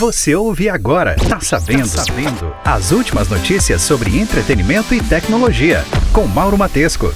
Você ouve agora. Tá sabendo? Tá sabendo. As últimas notícias sobre entretenimento e tecnologia. Com Mauro Matesco.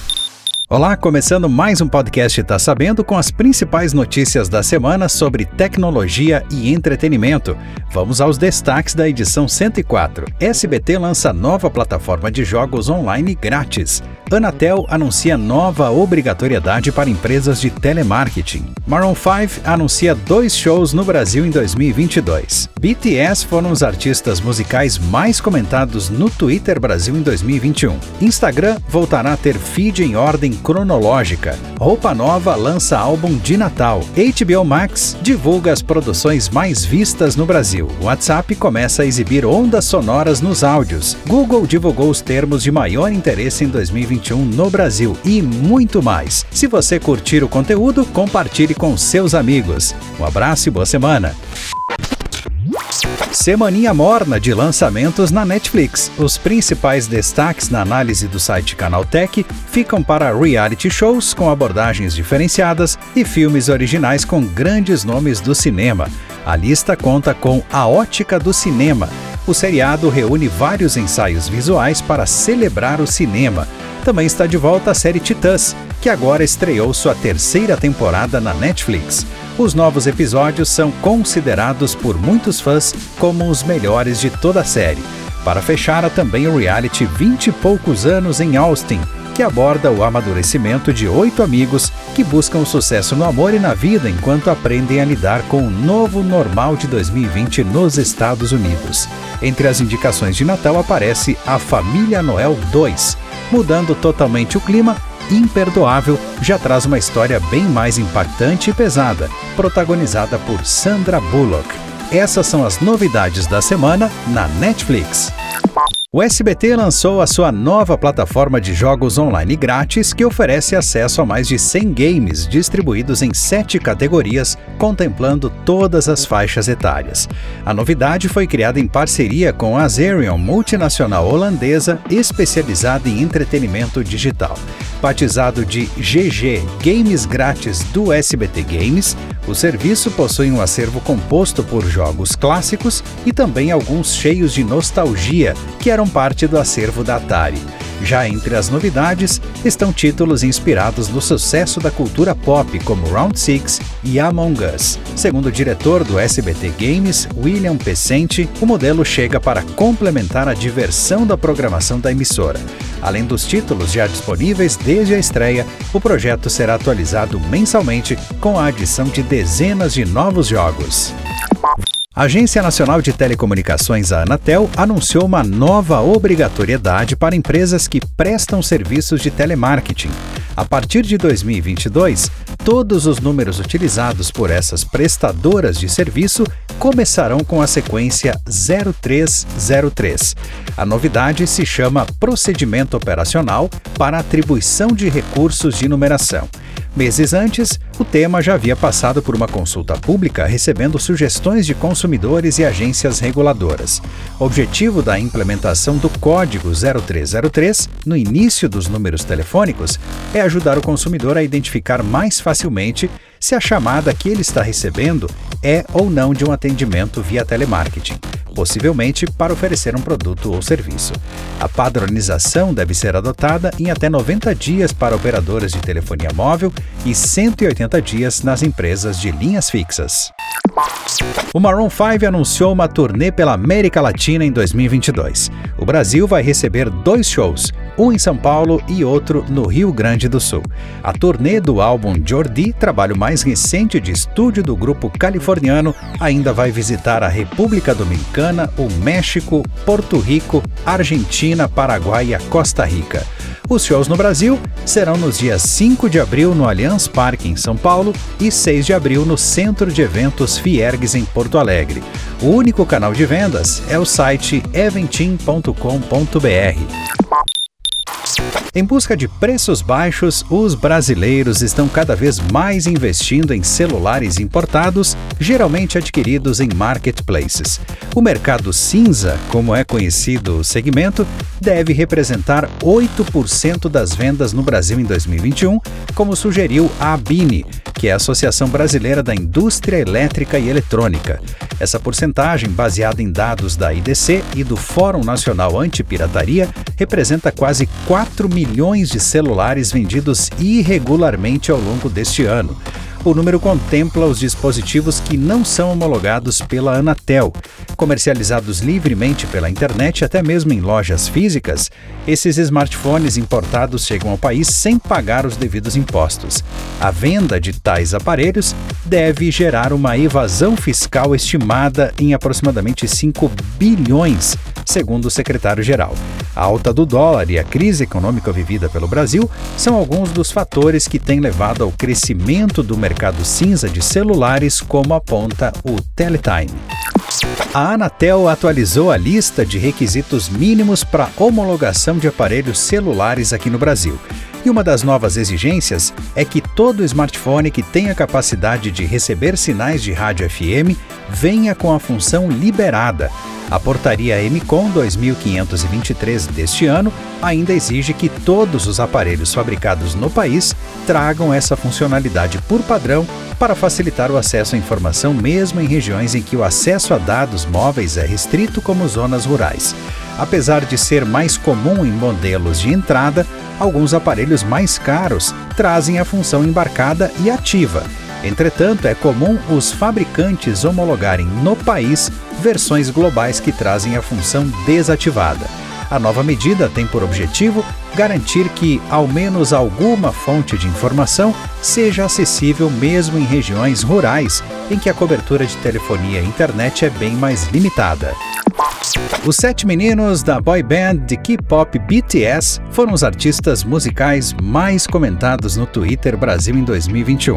Olá, começando mais um podcast Tá Sabendo com as principais notícias da semana sobre tecnologia e entretenimento. Vamos aos destaques da edição 104. SBT lança nova plataforma de jogos online grátis. Anatel anuncia nova obrigatoriedade para empresas de telemarketing. Maroon 5 anuncia dois shows no Brasil em 2022. BTS foram os artistas musicais mais comentados no Twitter Brasil em 2021. Instagram voltará a ter feed em ordem cronológica. Roupa Nova lança álbum de Natal. HBO Max divulga as produções mais vistas no Brasil. WhatsApp começa a exibir ondas sonoras nos áudios. Google divulgou os termos de maior interesse em 2021 no Brasil e muito mais. Se você curtir o conteúdo, compartilhe com seus amigos. Um abraço e boa semana. Semaninha morna de lançamentos na Netflix. Os principais destaques na análise do site Canaltech ficam para reality shows com abordagens diferenciadas e filmes originais com grandes nomes do cinema. A lista conta com A Ótica do Cinema. O seriado reúne vários ensaios visuais para celebrar o cinema. Também está de volta a série Titãs, que agora estreou sua terceira temporada na Netflix. Os novos episódios são considerados por muitos fãs como os melhores de toda a série. Para fechar, há também o reality 20 e poucos anos em Austin, que aborda o amadurecimento de oito amigos que buscam sucesso no amor e na vida enquanto aprendem a lidar com o novo normal de 2020 nos Estados Unidos. Entre as indicações de Natal aparece A Família Noel 2. Mudando totalmente o clima, Imperdoável já traz uma história bem mais impactante e pesada, protagonizada por Sandra Bullock. Essas são as novidades da semana na Netflix. O SBT lançou a sua nova plataforma de jogos online grátis que oferece acesso a mais de 100 games distribuídos em sete categorias, contemplando todas as faixas etárias. A novidade foi criada em parceria com a Zerion, multinacional holandesa especializada em entretenimento digital. Batizado de GG Games Grátis do SBT Games, o serviço possui um acervo composto por jogos clássicos e também alguns cheios de nostalgia, que eram parte do acervo da Atari. Já entre as novidades estão títulos inspirados no sucesso da cultura pop, como Round Six e Among Us. Segundo o diretor do SBT Games, William Pecente, o modelo chega para complementar a diversão da programação da emissora. Além dos títulos já disponíveis desde a estreia, o projeto será atualizado mensalmente com a adição de dezenas de novos jogos. A Agência Nacional de Telecomunicações, a Anatel, anunciou uma nova obrigatoriedade para empresas que prestam serviços de telemarketing. A partir de 2022, todos os números utilizados por essas prestadoras de serviço começarão com a sequência 0303. A novidade se chama Procedimento Operacional para Atribuição de Recursos de Numeração. Meses antes, o tema já havia passado por uma consulta pública recebendo sugestões de consumidores e agências reguladoras. O objetivo da implementação do Código 0303 no início dos números telefônicos é ajudar o consumidor a identificar mais facilmente se a chamada que ele está recebendo é ou não de um atendimento via telemarketing possivelmente para oferecer um produto ou serviço. A padronização deve ser adotada em até 90 dias para operadoras de telefonia móvel e 180 dias nas empresas de linhas fixas. O Maroon 5 anunciou uma turnê pela América Latina em 2022. O Brasil vai receber dois shows, um em São Paulo e outro no Rio Grande do Sul. A turnê do álbum Jordi, trabalho mais recente de estúdio do grupo californiano, ainda vai visitar a República Dominicana, o México, Porto Rico, Argentina, Paraguai e a Costa Rica. Os shows no Brasil serão nos dias 5 de abril no Allianz Parque, em São Paulo, e 6 de abril no Centro de Eventos Fiergues, em Porto Alegre. O único canal de vendas é o site eventim.com.br. Em busca de preços baixos, os brasileiros estão cada vez mais investindo em celulares importados, geralmente adquiridos em marketplaces. O mercado cinza, como é conhecido o segmento, deve representar 8% das vendas no Brasil em 2021, como sugeriu a Abine, que é a Associação Brasileira da Indústria Elétrica e Eletrônica. Essa porcentagem, baseada em dados da IDC e do Fórum Nacional Antipirataria, representa quase 4 milhões de celulares vendidos irregularmente ao longo deste ano. O número contempla os dispositivos que não são homologados pela Anatel. Comercializados livremente pela internet, até mesmo em lojas físicas, esses smartphones importados chegam ao país sem pagar os devidos impostos. A venda de tais aparelhos deve gerar uma evasão fiscal estimada em aproximadamente 5 bilhões, segundo o secretário-geral. A alta do dólar e a crise econômica vivida pelo Brasil são alguns dos fatores que têm levado ao crescimento do mercado cinza de celulares, como aponta o Teletime. A Anatel atualizou a lista de requisitos mínimos para homologação de aparelhos celulares aqui no Brasil. E uma das novas exigências é que todo smartphone que tenha capacidade de receber sinais de rádio FM venha com a função liberada, a portaria MCOM 2523 deste ano ainda exige que todos os aparelhos fabricados no país tragam essa funcionalidade por padrão para facilitar o acesso à informação mesmo em regiões em que o acesso a dados móveis é restrito, como zonas rurais. Apesar de ser mais comum em modelos de entrada, alguns aparelhos mais caros trazem a função embarcada e ativa Entretanto, é comum os fabricantes homologarem no país versões globais que trazem a função desativada. A nova medida tem por objetivo garantir que, ao menos alguma fonte de informação, seja acessível mesmo em regiões rurais em que a cobertura de telefonia e internet é bem mais limitada. Os sete meninos da boy band de K-pop BTS foram os artistas musicais mais comentados no Twitter Brasil em 2021.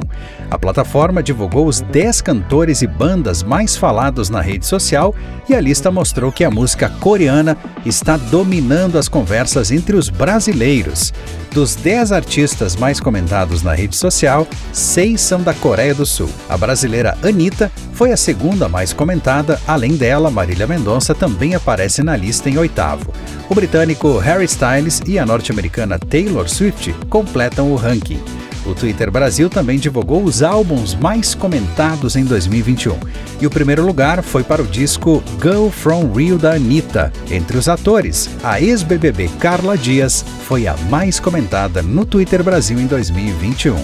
A plataforma divulgou os 10 cantores e bandas mais falados na rede social e a lista mostrou que a música coreana está dominando as conversas entre os brasileiros. Dos 10 artistas mais comentados na rede social, seis são da Coreia do Sul. A brasileira Anitta foi a segunda mais comentada, além dela, Marília Mendonça também aparece na lista em oitavo. O britânico Harry Styles e a norte-americana Taylor Swift completam o ranking. O Twitter Brasil também divulgou os álbuns mais comentados em 2021. E o primeiro lugar foi para o disco Girl From Rio da Anitta. Entre os atores, a ex-BBB Carla Dias foi a mais comentada no Twitter Brasil em 2021.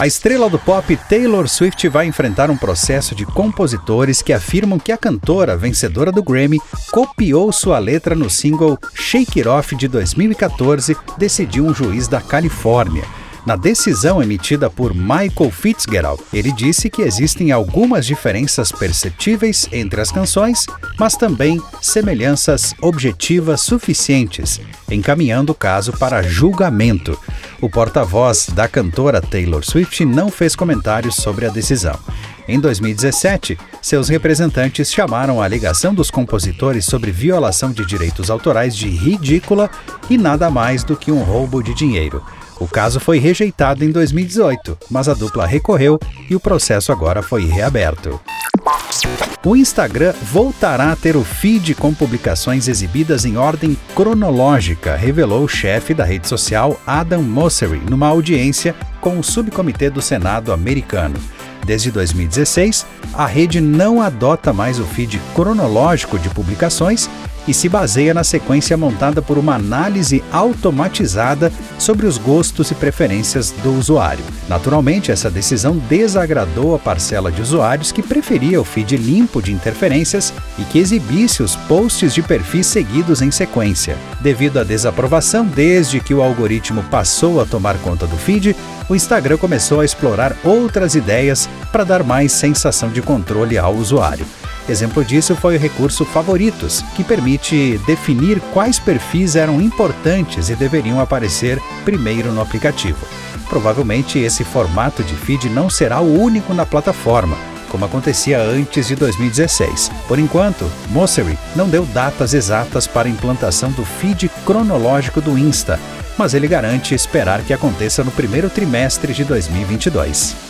A estrela do pop Taylor Swift vai enfrentar um processo de compositores que afirmam que a cantora, vencedora do Grammy, copiou sua letra no single Shake It Off de 2014, decidiu um juiz da Califórnia. Na decisão emitida por Michael Fitzgerald, ele disse que existem algumas diferenças perceptíveis entre as canções, mas também semelhanças objetivas suficientes, encaminhando o caso para julgamento. O porta-voz da cantora Taylor Swift não fez comentários sobre a decisão. Em 2017, seus representantes chamaram a alegação dos compositores sobre violação de direitos autorais de ridícula e nada mais do que um roubo de dinheiro. O caso foi rejeitado em 2018, mas a dupla recorreu e o processo agora foi reaberto. O Instagram voltará a ter o feed com publicações exibidas em ordem cronológica, revelou o chefe da rede social Adam Mosseri numa audiência com o subcomitê do Senado americano. Desde 2016, a rede não adota mais o feed cronológico de publicações e se baseia na sequência montada por uma análise automatizada sobre os gostos e preferências do usuário. Naturalmente, essa decisão desagradou a parcela de usuários que preferia o feed limpo de interferências e que exibisse os posts de perfis seguidos em sequência. Devido à desaprovação desde que o algoritmo passou a tomar conta do feed, o Instagram começou a explorar outras ideias para dar mais sensação de controle ao usuário. Exemplo disso foi o recurso Favoritos, que permite definir quais perfis eram importantes e deveriam aparecer primeiro no aplicativo. Provavelmente esse formato de feed não será o único na plataforma, como acontecia antes de 2016. Por enquanto, Mosseri não deu datas exatas para a implantação do feed cronológico do Insta, mas ele garante esperar que aconteça no primeiro trimestre de 2022.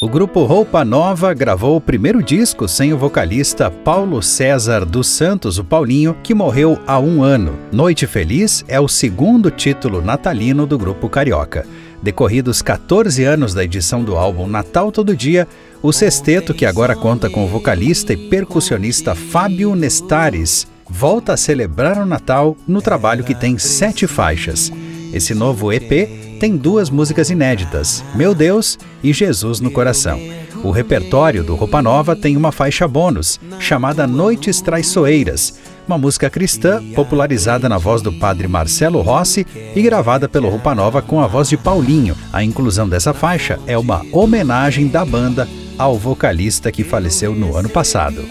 O grupo Roupa Nova gravou o primeiro disco sem o vocalista Paulo César dos Santos, o Paulinho, que morreu há um ano. Noite Feliz é o segundo título natalino do grupo carioca. Decorridos 14 anos da edição do álbum Natal Todo Dia, o sexteto, que agora conta com o vocalista e percussionista Fábio Nestares, volta a celebrar o Natal no trabalho que tem sete faixas. Esse novo EP tem duas músicas inéditas, Meu Deus e Jesus no Coração. O repertório do Roupa Nova tem uma faixa bônus, chamada Noites Traiçoeiras, uma música cristã popularizada na voz do padre Marcelo Rossi e gravada pelo Roupa Nova com a voz de Paulinho. A inclusão dessa faixa é uma homenagem da banda ao vocalista que faleceu no ano passado.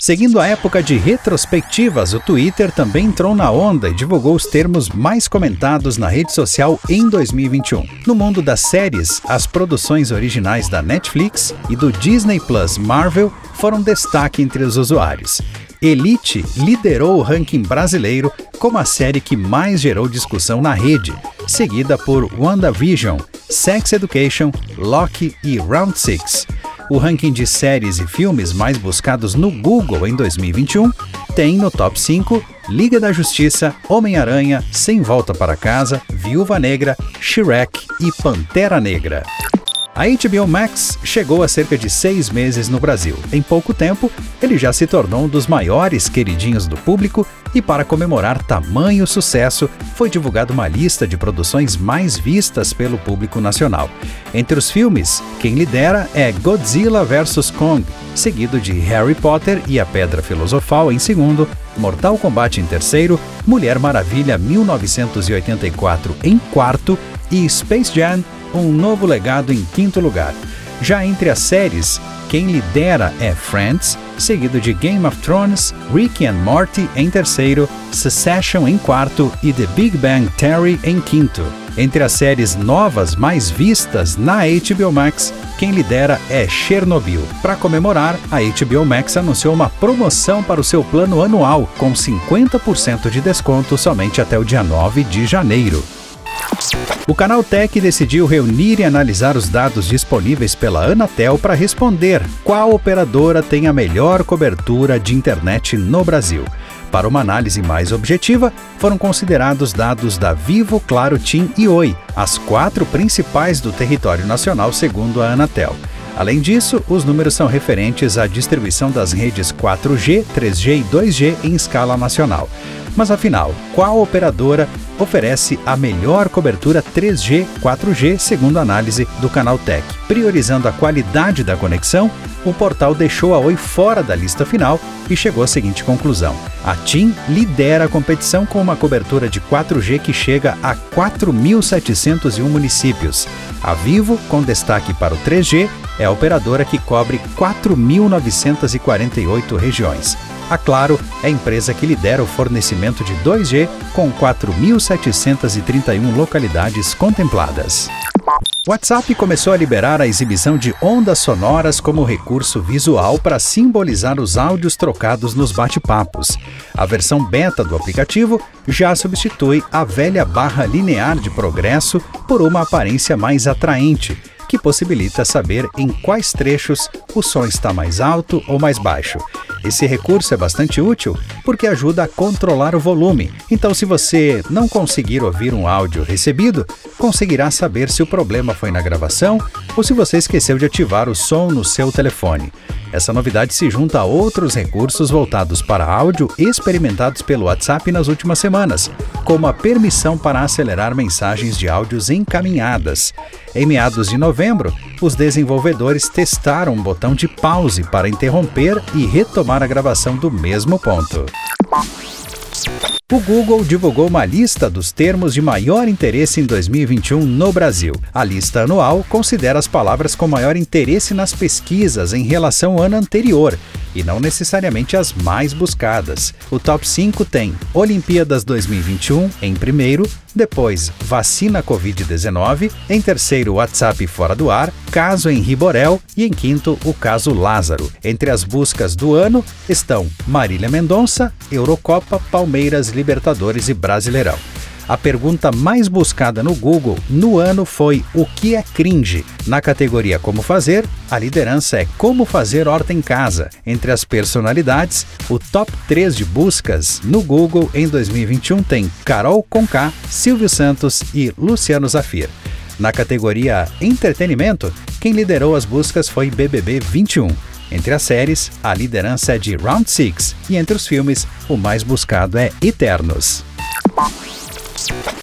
Seguindo a época de retrospectivas, o Twitter também entrou na onda e divulgou os termos mais comentados na rede social em 2021. No mundo das séries, as produções originais da Netflix e do Disney Plus Marvel foram destaque entre os usuários. Elite liderou o ranking brasileiro como a série que mais gerou discussão na rede, seguida por WandaVision, Sex Education, Loki e Round 6 o ranking de séries e filmes mais buscados no Google em 2021 tem no top 5 Liga da Justiça, Homem-Aranha, Sem Volta para Casa, Viúva Negra, Shrek e Pantera Negra. A HBO Max chegou há cerca de seis meses no Brasil. Em pouco tempo, ele já se tornou um dos maiores queridinhos do público e, para comemorar tamanho sucesso, foi divulgada uma lista de produções mais vistas pelo público nacional. Entre os filmes, quem lidera é Godzilla vs. Kong, seguido de Harry Potter e a Pedra Filosofal em segundo, Mortal Kombat em terceiro, Mulher Maravilha 1984 em quarto e Space Jam um novo legado em quinto lugar. Já entre as séries, quem lidera é Friends, seguido de Game of Thrones, Rick and Morty em terceiro, Succession em quarto e The Big Bang Theory em quinto. Entre as séries novas mais vistas na HBO Max, quem lidera é Chernobyl. Para comemorar, a HBO Max anunciou uma promoção para o seu plano anual, com 50% de desconto somente até o dia 9 de janeiro. O canal Tech decidiu reunir e analisar os dados disponíveis pela Anatel para responder qual operadora tem a melhor cobertura de internet no Brasil. Para uma análise mais objetiva, foram considerados dados da Vivo, Claro, TIM e Oi, as quatro principais do território nacional, segundo a Anatel. Além disso, os números são referentes à distribuição das redes 4G, 3G e 2G em escala nacional. Mas afinal, qual operadora oferece a melhor cobertura 3G, 4G, segundo a análise do Canal Tech. Priorizando a qualidade da conexão, o portal deixou a Oi fora da lista final e chegou à seguinte conclusão: a TIM lidera a competição com uma cobertura de 4G que chega a 4.701 municípios. A Vivo, com destaque para o 3G, é a operadora que cobre 4.948 regiões. A Claro é a empresa que lidera o fornecimento de 2G com 4.731 localidades contempladas. WhatsApp começou a liberar a exibição de ondas sonoras como recurso visual para simbolizar os áudios trocados nos bate-papos. A versão beta do aplicativo já substitui a velha barra linear de progresso por uma aparência mais atraente que possibilita saber em quais trechos o som está mais alto ou mais baixo. Esse recurso é bastante útil porque ajuda a controlar o volume. Então, se você não conseguir ouvir um áudio recebido, conseguirá saber se o problema foi na gravação ou se você esqueceu de ativar o som no seu telefone. Essa novidade se junta a outros recursos voltados para áudio experimentados pelo WhatsApp nas últimas semanas, como a permissão para acelerar mensagens de áudios encaminhadas. Em meados de novembro, os desenvolvedores testaram um botão de pause para interromper e retomar a gravação do mesmo ponto. O Google divulgou uma lista dos termos de maior interesse em 2021 no Brasil. A lista anual considera as palavras com maior interesse nas pesquisas em relação ao ano anterior, e não necessariamente as mais buscadas. O top 5 tem Olimpíadas 2021 em primeiro, depois vacina Covid-19, em terceiro WhatsApp fora do ar, caso Henri Borel e em quinto o caso Lázaro. Entre as buscas do ano estão Marília Mendonça, Eurocopa, Palmeiras, Libertadores e Brasileirão. A pergunta mais buscada no Google no ano foi o que é cringe? Na categoria Como Fazer, a liderança é Como Fazer Horta em Casa. Entre as personalidades, o top 3 de buscas no Google em 2021 tem Carol Conká, Silvio Santos e Luciano Zafir. Na categoria Entretenimento, quem liderou as buscas foi BBB 21. Entre as séries, a liderança é de Round 6 e entre os filmes, o mais buscado é Eternos. Thank you.